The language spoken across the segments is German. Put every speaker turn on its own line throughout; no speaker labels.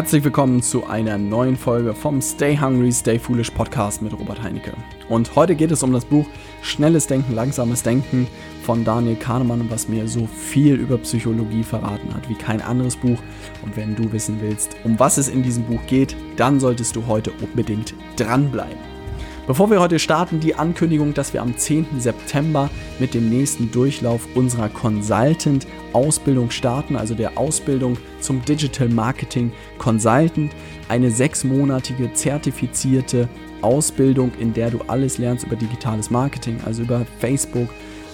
Herzlich willkommen zu einer neuen Folge vom Stay Hungry, Stay Foolish Podcast mit Robert Heinecke. Und heute geht es um das Buch Schnelles Denken, Langsames Denken von Daniel Kahnemann, was mir so viel über Psychologie verraten hat wie kein anderes Buch. Und wenn du wissen willst, um was es in diesem Buch geht, dann solltest du heute unbedingt dranbleiben. Bevor wir heute starten, die Ankündigung, dass wir am 10. September mit dem nächsten Durchlauf unserer Consultant-Ausbildung starten, also der Ausbildung zum Digital Marketing Consultant, eine sechsmonatige zertifizierte Ausbildung, in der du alles lernst über digitales Marketing, also über Facebook,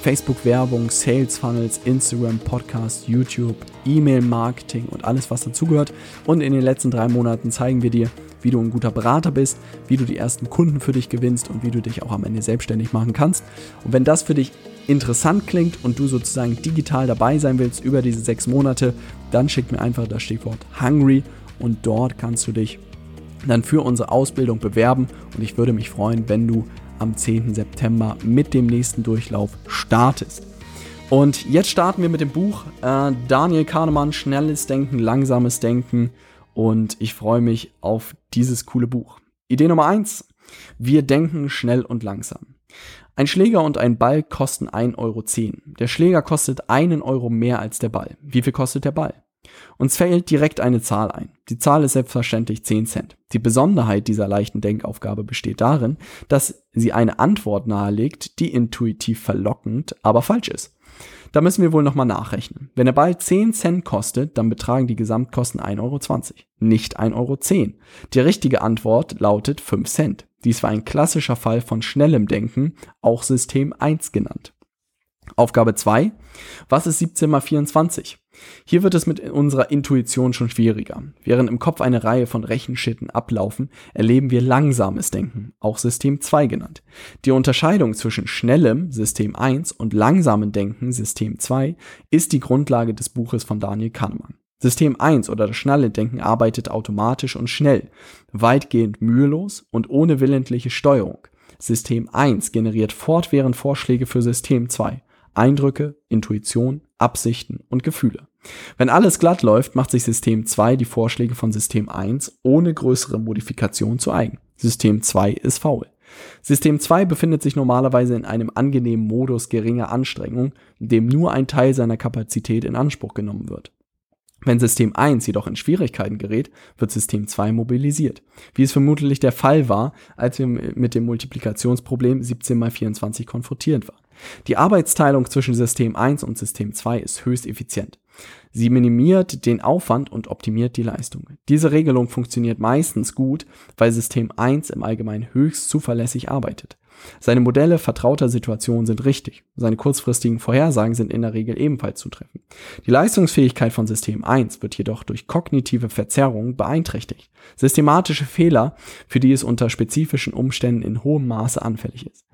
Facebook-Werbung, Sales Funnels, Instagram, Podcast, YouTube, E-Mail-Marketing und alles, was dazugehört. Und in den letzten drei Monaten zeigen wir dir, wie du ein guter Berater bist, wie du die ersten Kunden für dich gewinnst und wie du dich auch am Ende selbstständig machen kannst. Und wenn das für dich interessant klingt und du sozusagen digital dabei sein willst über diese sechs Monate, dann schick mir einfach das Stichwort Hungry und dort kannst du dich dann für unsere Ausbildung bewerben und ich würde mich freuen, wenn du am 10. September mit dem nächsten Durchlauf startest. Und jetzt starten wir mit dem Buch äh, Daniel Kahnemann, Schnelles Denken, Langsames Denken und ich freue mich auf dieses coole Buch. Idee Nummer eins: Wir denken schnell und langsam. Ein Schläger und ein Ball kosten 1,10 Euro. Der Schläger kostet einen Euro mehr als der Ball. Wie viel kostet der Ball? Uns fällt direkt eine Zahl ein. Die Zahl ist selbstverständlich 10 Cent. Die Besonderheit dieser leichten Denkaufgabe besteht darin, dass sie eine Antwort nahelegt, die intuitiv verlockend, aber falsch ist. Da müssen wir wohl nochmal nachrechnen. Wenn der Ball 10 Cent kostet, dann betragen die Gesamtkosten 1,20 Euro, nicht 1,10 Euro. Die richtige Antwort lautet 5 Cent. Dies war ein klassischer Fall von schnellem Denken, auch System 1 genannt. Aufgabe 2. Was ist 17 mal 24? Hier wird es mit unserer Intuition schon schwieriger. Während im Kopf eine Reihe von Rechenschitten ablaufen, erleben wir langsames Denken, auch System 2 genannt. Die Unterscheidung zwischen schnellem System 1 und langsamem Denken System 2 ist die Grundlage des Buches von Daniel Kahnemann. System 1 oder das schnelle Denken arbeitet automatisch und schnell, weitgehend mühelos und ohne willentliche Steuerung. System 1 generiert fortwährend Vorschläge für System 2. Eindrücke, Intuition, Absichten und Gefühle. Wenn alles glatt läuft, macht sich System 2 die Vorschläge von System 1 ohne größere Modifikation zu eigen. System 2 ist faul. System 2 befindet sich normalerweise in einem angenehmen Modus geringer Anstrengung, in dem nur ein Teil seiner Kapazität in Anspruch genommen wird. Wenn System 1 jedoch in Schwierigkeiten gerät, wird System 2 mobilisiert, wie es vermutlich der Fall war, als wir mit dem Multiplikationsproblem 17 mal 24 konfrontiert waren. Die Arbeitsteilung zwischen System 1 und System 2 ist höchst effizient. Sie minimiert den Aufwand und optimiert die Leistung. Diese Regelung funktioniert meistens gut, weil System 1 im Allgemeinen höchst zuverlässig arbeitet. Seine Modelle vertrauter Situationen sind richtig. Seine kurzfristigen Vorhersagen sind in der Regel ebenfalls zutreffend. Die Leistungsfähigkeit von System 1 wird jedoch durch kognitive Verzerrungen beeinträchtigt. Systematische Fehler, für die es unter spezifischen Umständen in hohem Maße anfällig ist.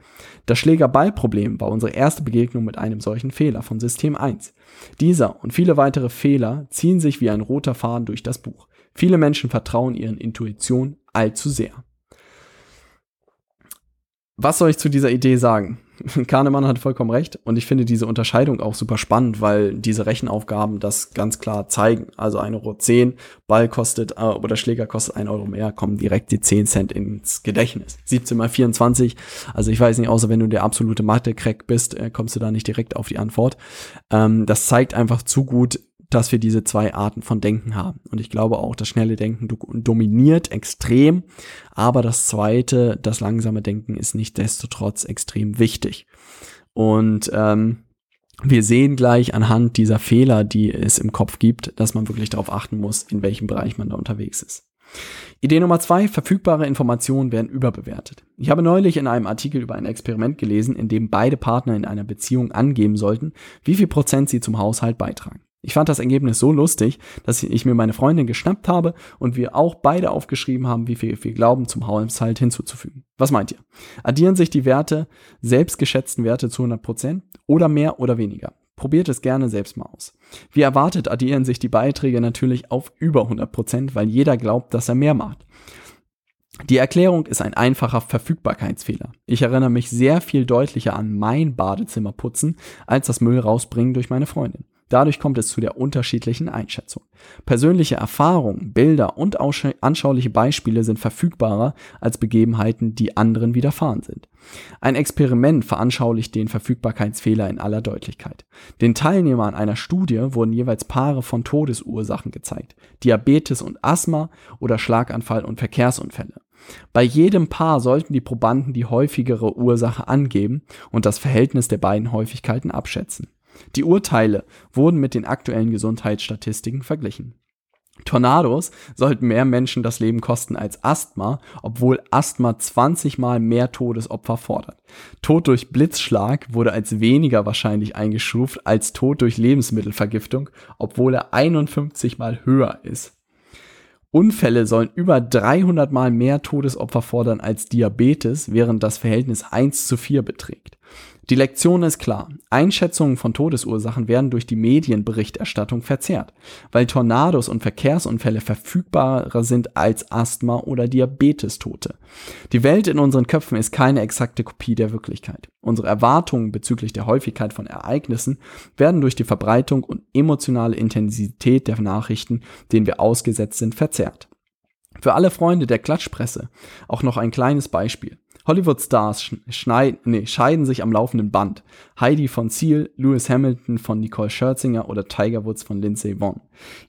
Das Schlägerballproblem war unsere erste Begegnung mit einem solchen Fehler von System 1. Dieser und viele weitere Fehler ziehen sich wie ein roter Faden durch das Buch. Viele Menschen vertrauen ihren Intuitionen allzu sehr. Was soll ich zu dieser Idee sagen? Kahnemann hat vollkommen recht und ich finde diese Unterscheidung auch super spannend, weil diese Rechenaufgaben das ganz klar zeigen. Also 1,10 Euro, Ball kostet äh, oder Schläger kostet 1 Euro mehr, kommen direkt die 10 Cent ins Gedächtnis. 17 mal 24, also ich weiß nicht, außer wenn du der absolute Mathe-Crack bist, äh, kommst du da nicht direkt auf die Antwort. Ähm, das zeigt einfach zu gut, dass wir diese zwei Arten von Denken haben. Und ich glaube auch, das schnelle Denken dominiert extrem, aber das zweite, das langsame Denken ist nicht destotrotz extrem wichtig. Und ähm, wir sehen gleich anhand dieser Fehler, die es im Kopf gibt, dass man wirklich darauf achten muss, in welchem Bereich man da unterwegs ist. Idee Nummer zwei, verfügbare Informationen werden überbewertet. Ich habe neulich in einem Artikel über ein Experiment gelesen, in dem beide Partner in einer Beziehung angeben sollten, wie viel Prozent sie zum Haushalt beitragen. Ich fand das Ergebnis so lustig, dass ich mir meine Freundin geschnappt habe und wir auch beide aufgeschrieben haben, wie viel wir glauben, zum Haushalt hinzuzufügen. Was meint ihr? Addieren sich die Werte, selbstgeschätzten Werte zu 100 Prozent oder mehr oder weniger? Probiert es gerne selbst mal aus. Wie erwartet addieren sich die Beiträge natürlich auf über 100%, Prozent, weil jeder glaubt, dass er mehr macht. Die Erklärung ist ein einfacher Verfügbarkeitsfehler. Ich erinnere mich sehr viel deutlicher an mein Badezimmerputzen als das Müll rausbringen durch meine Freundin. Dadurch kommt es zu der unterschiedlichen Einschätzung. Persönliche Erfahrungen, Bilder und anschauliche Beispiele sind verfügbarer als Begebenheiten, die anderen widerfahren sind. Ein Experiment veranschaulicht den Verfügbarkeitsfehler in aller Deutlichkeit. Den Teilnehmern einer Studie wurden jeweils Paare von Todesursachen gezeigt. Diabetes und Asthma oder Schlaganfall und Verkehrsunfälle. Bei jedem Paar sollten die Probanden die häufigere Ursache angeben und das Verhältnis der beiden Häufigkeiten abschätzen. Die Urteile wurden mit den aktuellen Gesundheitsstatistiken verglichen. Tornados sollten mehr Menschen das Leben kosten als Asthma, obwohl Asthma 20 mal mehr Todesopfer fordert. Tod durch Blitzschlag wurde als weniger wahrscheinlich eingestuft als Tod durch Lebensmittelvergiftung, obwohl er 51 mal höher ist. Unfälle sollen über 300 mal mehr Todesopfer fordern als Diabetes, während das Verhältnis 1 zu 4 beträgt. Die Lektion ist klar. Einschätzungen von Todesursachen werden durch die Medienberichterstattung verzerrt, weil Tornados und Verkehrsunfälle verfügbarer sind als Asthma oder Diabetestote. Die Welt in unseren Köpfen ist keine exakte Kopie der Wirklichkeit. Unsere Erwartungen bezüglich der Häufigkeit von Ereignissen werden durch die Verbreitung und emotionale Intensität der Nachrichten, denen wir ausgesetzt sind, verzerrt. Für alle Freunde der Klatschpresse auch noch ein kleines Beispiel. Hollywood-Stars schneid, nee, scheiden sich am laufenden Band. Heidi von Seal, Lewis Hamilton von Nicole Scherzinger oder Tiger Woods von Lindsay Vonn.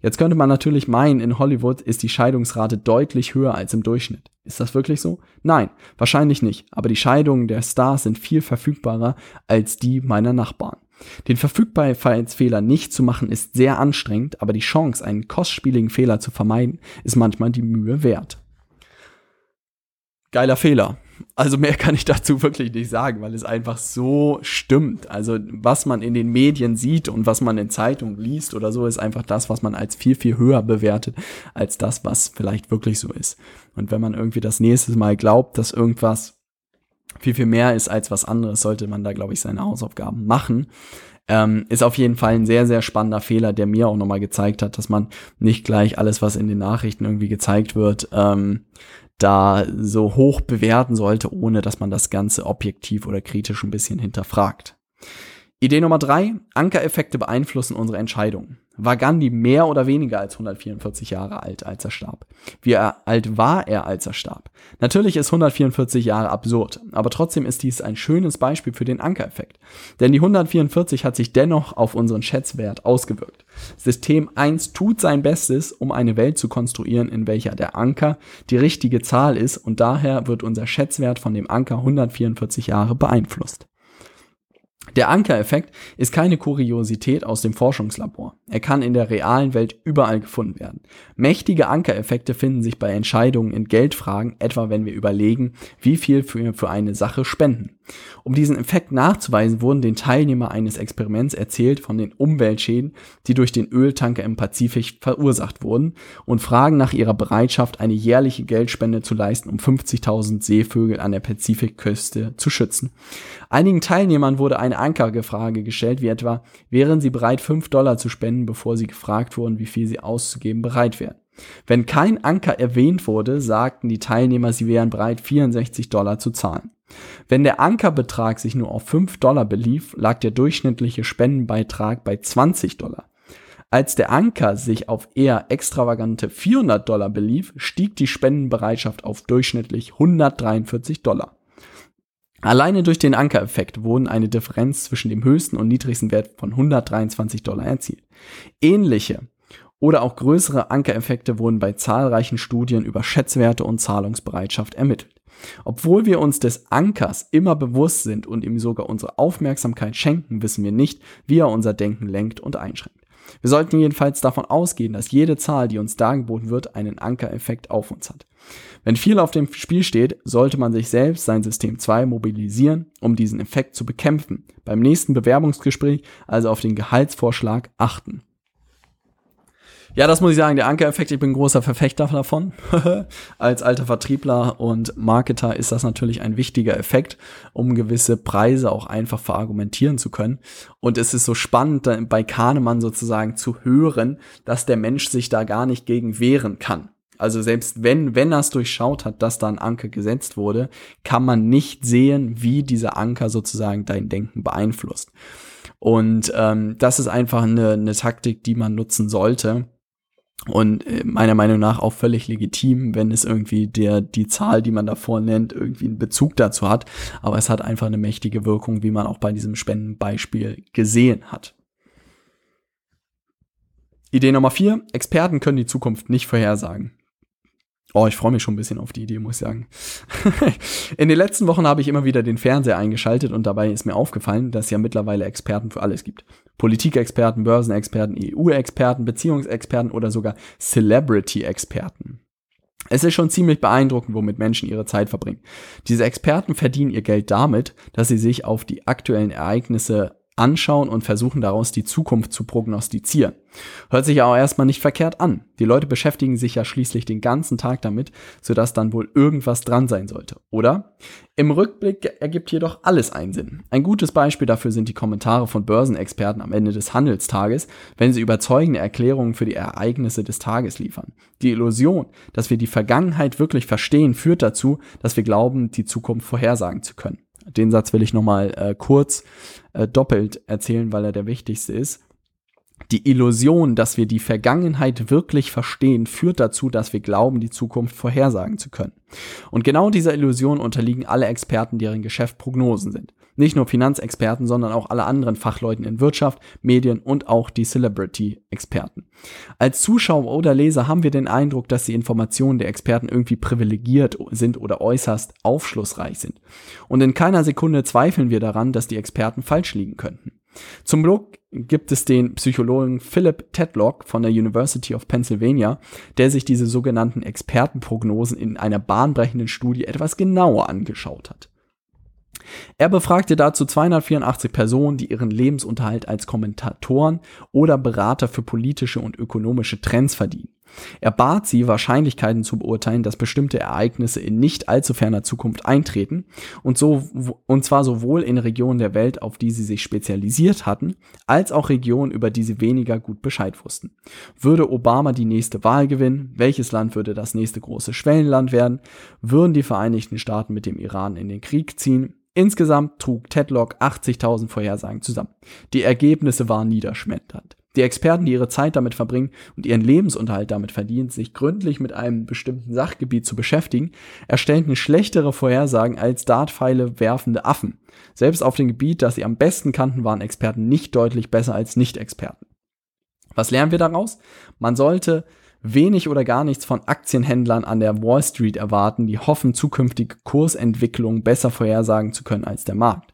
Jetzt könnte man natürlich meinen, in Hollywood ist die Scheidungsrate deutlich höher als im Durchschnitt. Ist das wirklich so? Nein, wahrscheinlich nicht. Aber die Scheidungen der Stars sind viel verfügbarer als die meiner Nachbarn. Den Verfügbarkeitsfehler nicht zu machen ist sehr anstrengend, aber die Chance, einen kostspieligen Fehler zu vermeiden, ist manchmal die Mühe wert. Geiler Fehler. Also mehr kann ich dazu wirklich nicht sagen, weil es einfach so stimmt. Also was man in den Medien sieht und was man in Zeitungen liest oder so, ist einfach das, was man als viel, viel höher bewertet, als das, was vielleicht wirklich so ist. Und wenn man irgendwie das nächste Mal glaubt, dass irgendwas viel, viel mehr ist als was anderes, sollte man da, glaube ich, seine Hausaufgaben machen. Ähm, ist auf jeden Fall ein sehr, sehr spannender Fehler, der mir auch nochmal gezeigt hat, dass man nicht gleich alles, was in den Nachrichten irgendwie gezeigt wird, ähm, da so hoch bewerten sollte, ohne dass man das Ganze objektiv oder kritisch ein bisschen hinterfragt. Idee Nummer drei, Ankereffekte beeinflussen unsere Entscheidungen. War Gandhi mehr oder weniger als 144 Jahre alt, als er starb? Wie alt war er, als er starb? Natürlich ist 144 Jahre absurd, aber trotzdem ist dies ein schönes Beispiel für den Ankereffekt. Denn die 144 hat sich dennoch auf unseren Schätzwert ausgewirkt. System 1 tut sein Bestes, um eine Welt zu konstruieren, in welcher der Anker die richtige Zahl ist und daher wird unser Schätzwert von dem Anker 144 Jahre beeinflusst. Der Ankereffekt ist keine Kuriosität aus dem Forschungslabor. Er kann in der realen Welt überall gefunden werden. Mächtige Ankereffekte finden sich bei Entscheidungen in Geldfragen, etwa wenn wir überlegen, wie viel wir für eine Sache spenden. Um diesen Effekt nachzuweisen, wurden den Teilnehmern eines Experiments erzählt von den Umweltschäden, die durch den Öltanker im Pazifik verursacht wurden und fragen nach ihrer Bereitschaft, eine jährliche Geldspende zu leisten, um 50.000 Seevögel an der Pazifikküste zu schützen. Einigen Teilnehmern wurde eine Ankerfrage gestellt, wie etwa, wären sie bereit, 5 Dollar zu spenden, bevor sie gefragt wurden, wie viel sie auszugeben bereit wären. Wenn kein Anker erwähnt wurde, sagten die Teilnehmer, sie wären bereit, 64 Dollar zu zahlen. Wenn der Ankerbetrag sich nur auf 5 Dollar belief, lag der durchschnittliche Spendenbeitrag bei 20 Dollar. Als der Anker sich auf eher extravagante 400 Dollar belief, stieg die Spendenbereitschaft auf durchschnittlich 143 Dollar. Alleine durch den Ankereffekt wurden eine Differenz zwischen dem höchsten und niedrigsten Wert von 123 Dollar erzielt. Ähnliche oder auch größere Ankereffekte wurden bei zahlreichen Studien über Schätzwerte und Zahlungsbereitschaft ermittelt. Obwohl wir uns des Ankers immer bewusst sind und ihm sogar unsere Aufmerksamkeit schenken, wissen wir nicht, wie er unser Denken lenkt und einschränkt. Wir sollten jedenfalls davon ausgehen, dass jede Zahl, die uns dargeboten wird, einen Ankereffekt auf uns hat. Wenn viel auf dem Spiel steht, sollte man sich selbst, sein System 2, mobilisieren, um diesen Effekt zu bekämpfen. Beim nächsten Bewerbungsgespräch also auf den Gehaltsvorschlag achten. Ja, das muss ich sagen, der Ankereffekt, ich bin ein großer Verfechter davon. Als alter Vertriebler und Marketer ist das natürlich ein wichtiger Effekt, um gewisse Preise auch einfach verargumentieren zu können. Und es ist so spannend, bei Kahnemann sozusagen zu hören, dass der Mensch sich da gar nicht gegen wehren kann. Also selbst wenn, wenn er es durchschaut hat, dass da ein Anker gesetzt wurde, kann man nicht sehen, wie dieser Anker sozusagen dein Denken beeinflusst. Und ähm, das ist einfach eine, eine Taktik, die man nutzen sollte. Und äh, meiner Meinung nach auch völlig legitim, wenn es irgendwie der, die Zahl, die man davor nennt, irgendwie einen Bezug dazu hat. Aber es hat einfach eine mächtige Wirkung, wie man auch bei diesem Spendenbeispiel gesehen hat. Idee Nummer vier. Experten können die Zukunft nicht vorhersagen. Oh, ich freue mich schon ein bisschen auf die Idee, muss ich sagen. In den letzten Wochen habe ich immer wieder den Fernseher eingeschaltet und dabei ist mir aufgefallen, dass es ja mittlerweile Experten für alles gibt. Politikexperten, Börsenexperten, EU-Experten, Beziehungsexperten oder sogar Celebrity-Experten. Es ist schon ziemlich beeindruckend, womit Menschen ihre Zeit verbringen. Diese Experten verdienen ihr Geld damit, dass sie sich auf die aktuellen Ereignisse anschauen und versuchen daraus die Zukunft zu prognostizieren. Hört sich ja auch erstmal nicht verkehrt an. Die Leute beschäftigen sich ja schließlich den ganzen Tag damit, sodass dann wohl irgendwas dran sein sollte, oder? Im Rückblick ergibt jedoch alles einen Sinn. Ein gutes Beispiel dafür sind die Kommentare von Börsenexperten am Ende des Handelstages, wenn sie überzeugende Erklärungen für die Ereignisse des Tages liefern. Die Illusion, dass wir die Vergangenheit wirklich verstehen, führt dazu, dass wir glauben, die Zukunft vorhersagen zu können. Den Satz will ich nochmal äh, kurz äh, doppelt erzählen, weil er der wichtigste ist. Die Illusion, dass wir die Vergangenheit wirklich verstehen, führt dazu, dass wir glauben, die Zukunft vorhersagen zu können. Und genau dieser Illusion unterliegen alle Experten, deren Geschäft Prognosen sind. Nicht nur Finanzexperten, sondern auch alle anderen Fachleuten in Wirtschaft, Medien und auch die Celebrity-Experten. Als Zuschauer oder Leser haben wir den Eindruck, dass die Informationen der Experten irgendwie privilegiert sind oder äußerst aufschlussreich sind. Und in keiner Sekunde zweifeln wir daran, dass die Experten falsch liegen könnten. Zum Glück gibt es den Psychologen Philip Tedlock von der University of Pennsylvania, der sich diese sogenannten Expertenprognosen in einer bahnbrechenden Studie etwas genauer angeschaut hat. Er befragte dazu 284 Personen, die ihren Lebensunterhalt als Kommentatoren oder Berater für politische und ökonomische Trends verdienen. Er bat sie, Wahrscheinlichkeiten zu beurteilen, dass bestimmte Ereignisse in nicht allzu ferner Zukunft eintreten und so, und zwar sowohl in Regionen der Welt, auf die sie sich spezialisiert hatten, als auch Regionen, über die sie weniger gut Bescheid wussten. Würde Obama die nächste Wahl gewinnen? Welches Land würde das nächste große Schwellenland werden? Würden die Vereinigten Staaten mit dem Iran in den Krieg ziehen? Insgesamt trug Tedlock 80.000 Vorhersagen zusammen. Die Ergebnisse waren niederschmetternd. Die Experten, die ihre Zeit damit verbringen und ihren Lebensunterhalt damit verdienen, sich gründlich mit einem bestimmten Sachgebiet zu beschäftigen, erstellten schlechtere Vorhersagen als Dartpfeile werfende Affen. Selbst auf dem Gebiet, das sie am besten kannten, waren Experten nicht deutlich besser als Nicht-Experten. Was lernen wir daraus? Man sollte wenig oder gar nichts von Aktienhändlern an der Wall Street erwarten, die hoffen, zukünftige Kursentwicklungen besser vorhersagen zu können als der Markt.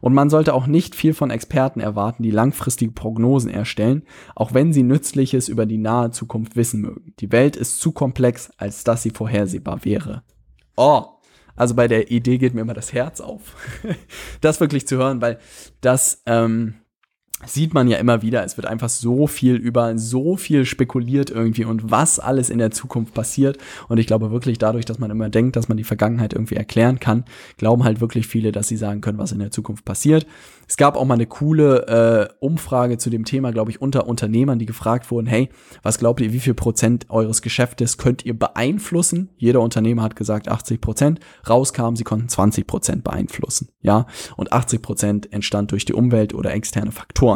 Und man sollte auch nicht viel von Experten erwarten, die langfristige Prognosen erstellen, auch wenn sie Nützliches über die nahe Zukunft wissen mögen. Die Welt ist zu komplex, als dass sie vorhersehbar wäre. Oh, also bei der Idee geht mir immer das Herz auf, das wirklich zu hören, weil das ähm, sieht man ja immer wieder, es wird einfach so viel über so viel spekuliert irgendwie und was alles in der Zukunft passiert. Und ich glaube wirklich dadurch, dass man immer denkt, dass man die Vergangenheit irgendwie erklären kann, glauben halt wirklich viele, dass sie sagen können, was in der Zukunft passiert. Es gab auch mal eine coole äh, Umfrage zu dem Thema, glaube ich, unter Unternehmern, die gefragt wurden, hey, was glaubt ihr, wie viel Prozent eures Geschäftes könnt ihr beeinflussen? Jeder Unternehmer hat gesagt 80 Prozent. Rauskam, sie konnten 20 Prozent beeinflussen. Ja, und 80 Prozent entstand durch die Umwelt oder externe Faktoren.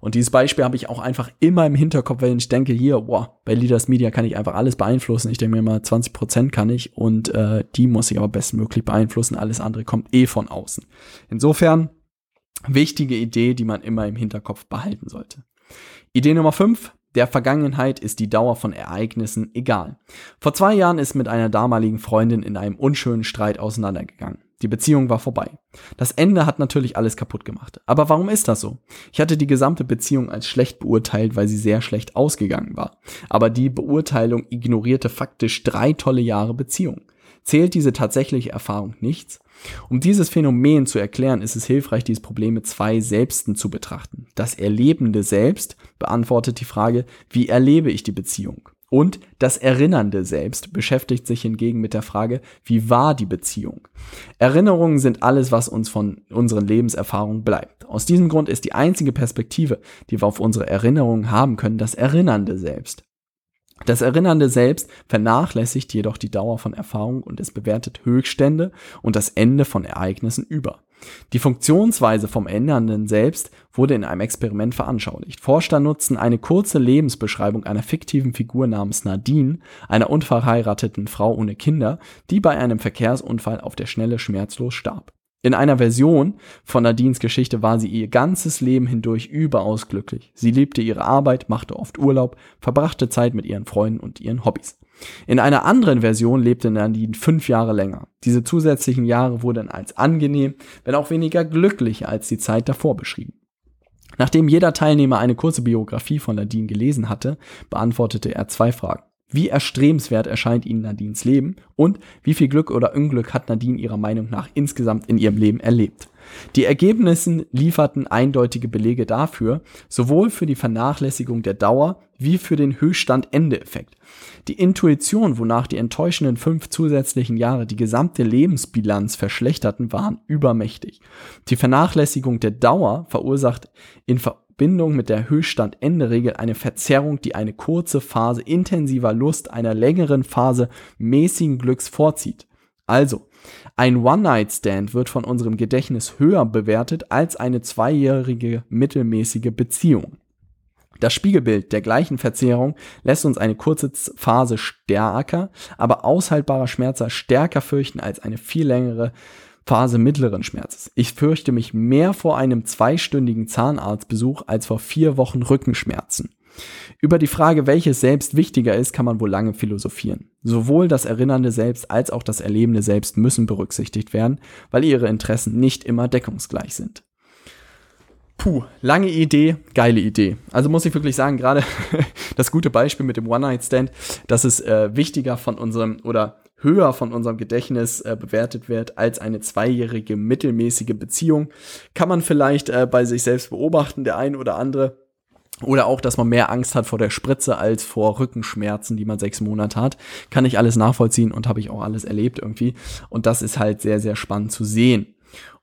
Und dieses Beispiel habe ich auch einfach immer im Hinterkopf, wenn ich denke, hier, boah, bei Leaders Media kann ich einfach alles beeinflussen. Ich denke mir mal, 20 Prozent kann ich und äh, die muss ich aber bestmöglich beeinflussen. Alles andere kommt eh von außen. Insofern wichtige Idee, die man immer im Hinterkopf behalten sollte. Idee Nummer 5. Der Vergangenheit ist die Dauer von Ereignissen egal. Vor zwei Jahren ist mit einer damaligen Freundin in einem unschönen Streit auseinandergegangen. Die Beziehung war vorbei. Das Ende hat natürlich alles kaputt gemacht. Aber warum ist das so? Ich hatte die gesamte Beziehung als schlecht beurteilt, weil sie sehr schlecht ausgegangen war. Aber die Beurteilung ignorierte faktisch drei tolle Jahre Beziehung. Zählt diese tatsächliche Erfahrung nichts? Um dieses Phänomen zu erklären, ist es hilfreich, dieses Problem mit zwei Selbsten zu betrachten. Das erlebende Selbst beantwortet die Frage, wie erlebe ich die Beziehung? Und das Erinnernde Selbst beschäftigt sich hingegen mit der Frage, wie war die Beziehung? Erinnerungen sind alles, was uns von unseren Lebenserfahrungen bleibt. Aus diesem Grund ist die einzige Perspektive, die wir auf unsere Erinnerungen haben können, das Erinnernde Selbst. Das Erinnernde selbst vernachlässigt jedoch die Dauer von Erfahrung und es bewertet Höchststände und das Ende von Ereignissen über. Die Funktionsweise vom ändernden Selbst wurde in einem Experiment veranschaulicht. Forscher nutzten eine kurze Lebensbeschreibung einer fiktiven Figur namens Nadine, einer unverheirateten Frau ohne Kinder, die bei einem Verkehrsunfall auf der Schnelle schmerzlos starb. In einer Version von Nadines Geschichte war sie ihr ganzes Leben hindurch überaus glücklich. Sie liebte ihre Arbeit, machte oft Urlaub, verbrachte Zeit mit ihren Freunden und ihren Hobbys. In einer anderen Version lebte Nadine fünf Jahre länger. Diese zusätzlichen Jahre wurden als angenehm, wenn auch weniger glücklich als die Zeit davor beschrieben. Nachdem jeder Teilnehmer eine kurze Biografie von Nadine gelesen hatte, beantwortete er zwei Fragen. Wie erstrebenswert erscheint Ihnen Nadines Leben und wie viel Glück oder Unglück hat Nadine Ihrer Meinung nach insgesamt in ihrem Leben erlebt? Die Ergebnisse lieferten eindeutige Belege dafür, sowohl für die Vernachlässigung der Dauer wie für den Höchststand-Ende-Effekt. Die Intuition, wonach die enttäuschenden fünf zusätzlichen Jahre die gesamte Lebensbilanz verschlechterten, waren übermächtig. Die Vernachlässigung der Dauer verursacht in Verbindung mit der Höchststand-Ende-Regel eine Verzerrung, die eine kurze Phase intensiver Lust einer längeren Phase mäßigen Glücks vorzieht. Also, ein One-Night-Stand wird von unserem Gedächtnis höher bewertet als eine zweijährige mittelmäßige Beziehung. Das Spiegelbild der gleichen Verzehrung lässt uns eine kurze Phase stärker, aber aushaltbarer Schmerz stärker fürchten als eine viel längere Phase mittleren Schmerzes. Ich fürchte mich mehr vor einem zweistündigen Zahnarztbesuch als vor vier Wochen Rückenschmerzen. Über die Frage, welches Selbst wichtiger ist, kann man wohl lange philosophieren. Sowohl das erinnernde Selbst als auch das erlebende Selbst müssen berücksichtigt werden, weil ihre Interessen nicht immer deckungsgleich sind. Puh, lange Idee, geile Idee. Also muss ich wirklich sagen, gerade das gute Beispiel mit dem One-Night-Stand, dass es äh, wichtiger von unserem oder höher von unserem Gedächtnis äh, bewertet wird als eine zweijährige mittelmäßige Beziehung. Kann man vielleicht äh, bei sich selbst beobachten, der ein oder andere. Oder auch, dass man mehr Angst hat vor der Spritze als vor Rückenschmerzen, die man sechs Monate hat. Kann ich alles nachvollziehen und habe ich auch alles erlebt irgendwie. Und das ist halt sehr, sehr spannend zu sehen.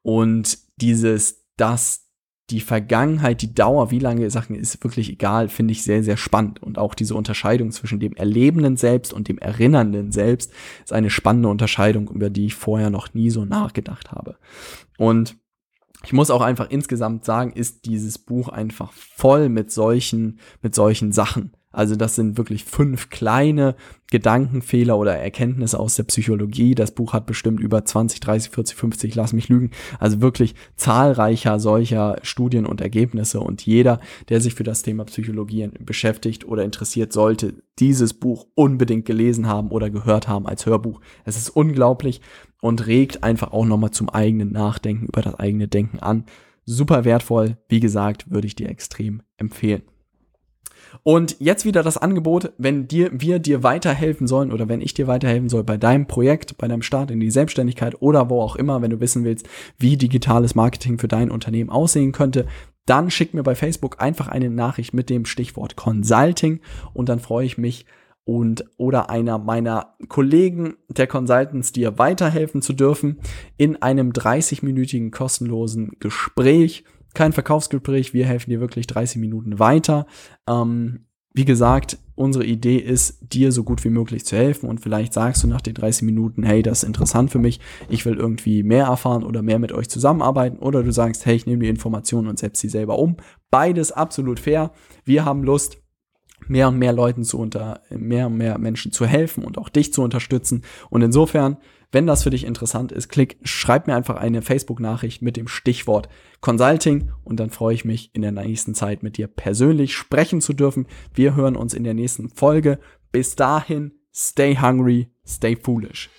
Und dieses, dass die Vergangenheit, die Dauer, wie lange Sachen ist wirklich egal, finde ich sehr, sehr spannend. Und auch diese Unterscheidung zwischen dem erlebenden Selbst und dem erinnernden Selbst ist eine spannende Unterscheidung, über die ich vorher noch nie so nachgedacht habe. Und ich muss auch einfach insgesamt sagen, ist dieses Buch einfach voll mit solchen, mit solchen Sachen. Also das sind wirklich fünf kleine Gedankenfehler oder Erkenntnisse aus der Psychologie. Das Buch hat bestimmt über 20, 30, 40, 50, lass mich lügen. Also wirklich zahlreicher solcher Studien und Ergebnisse. Und jeder, der sich für das Thema Psychologie beschäftigt oder interessiert, sollte dieses Buch unbedingt gelesen haben oder gehört haben als Hörbuch. Es ist unglaublich und regt einfach auch nochmal zum eigenen Nachdenken über das eigene Denken an. Super wertvoll. Wie gesagt, würde ich dir extrem empfehlen. Und jetzt wieder das Angebot, wenn dir, wir dir weiterhelfen sollen oder wenn ich dir weiterhelfen soll bei deinem Projekt, bei deinem Start in die Selbstständigkeit oder wo auch immer, wenn du wissen willst, wie digitales Marketing für dein Unternehmen aussehen könnte, dann schick mir bei Facebook einfach eine Nachricht mit dem Stichwort Consulting und dann freue ich mich und oder einer meiner Kollegen der Consultants dir weiterhelfen zu dürfen in einem 30-minütigen kostenlosen Gespräch kein Verkaufsgespräch, wir helfen dir wirklich 30 Minuten weiter. Ähm, wie gesagt, unsere Idee ist, dir so gut wie möglich zu helfen und vielleicht sagst du nach den 30 Minuten, hey, das ist interessant für mich, ich will irgendwie mehr erfahren oder mehr mit euch zusammenarbeiten oder du sagst, hey, ich nehme die Informationen und setze sie selber um. Beides absolut fair. Wir haben Lust, mehr und mehr Leuten zu unter, mehr und mehr Menschen zu helfen und auch dich zu unterstützen. Und insofern wenn das für dich interessant ist, klick, schreib mir einfach eine Facebook-Nachricht mit dem Stichwort Consulting und dann freue ich mich in der nächsten Zeit mit dir persönlich sprechen zu dürfen. Wir hören uns in der nächsten Folge. Bis dahin, stay hungry, stay foolish.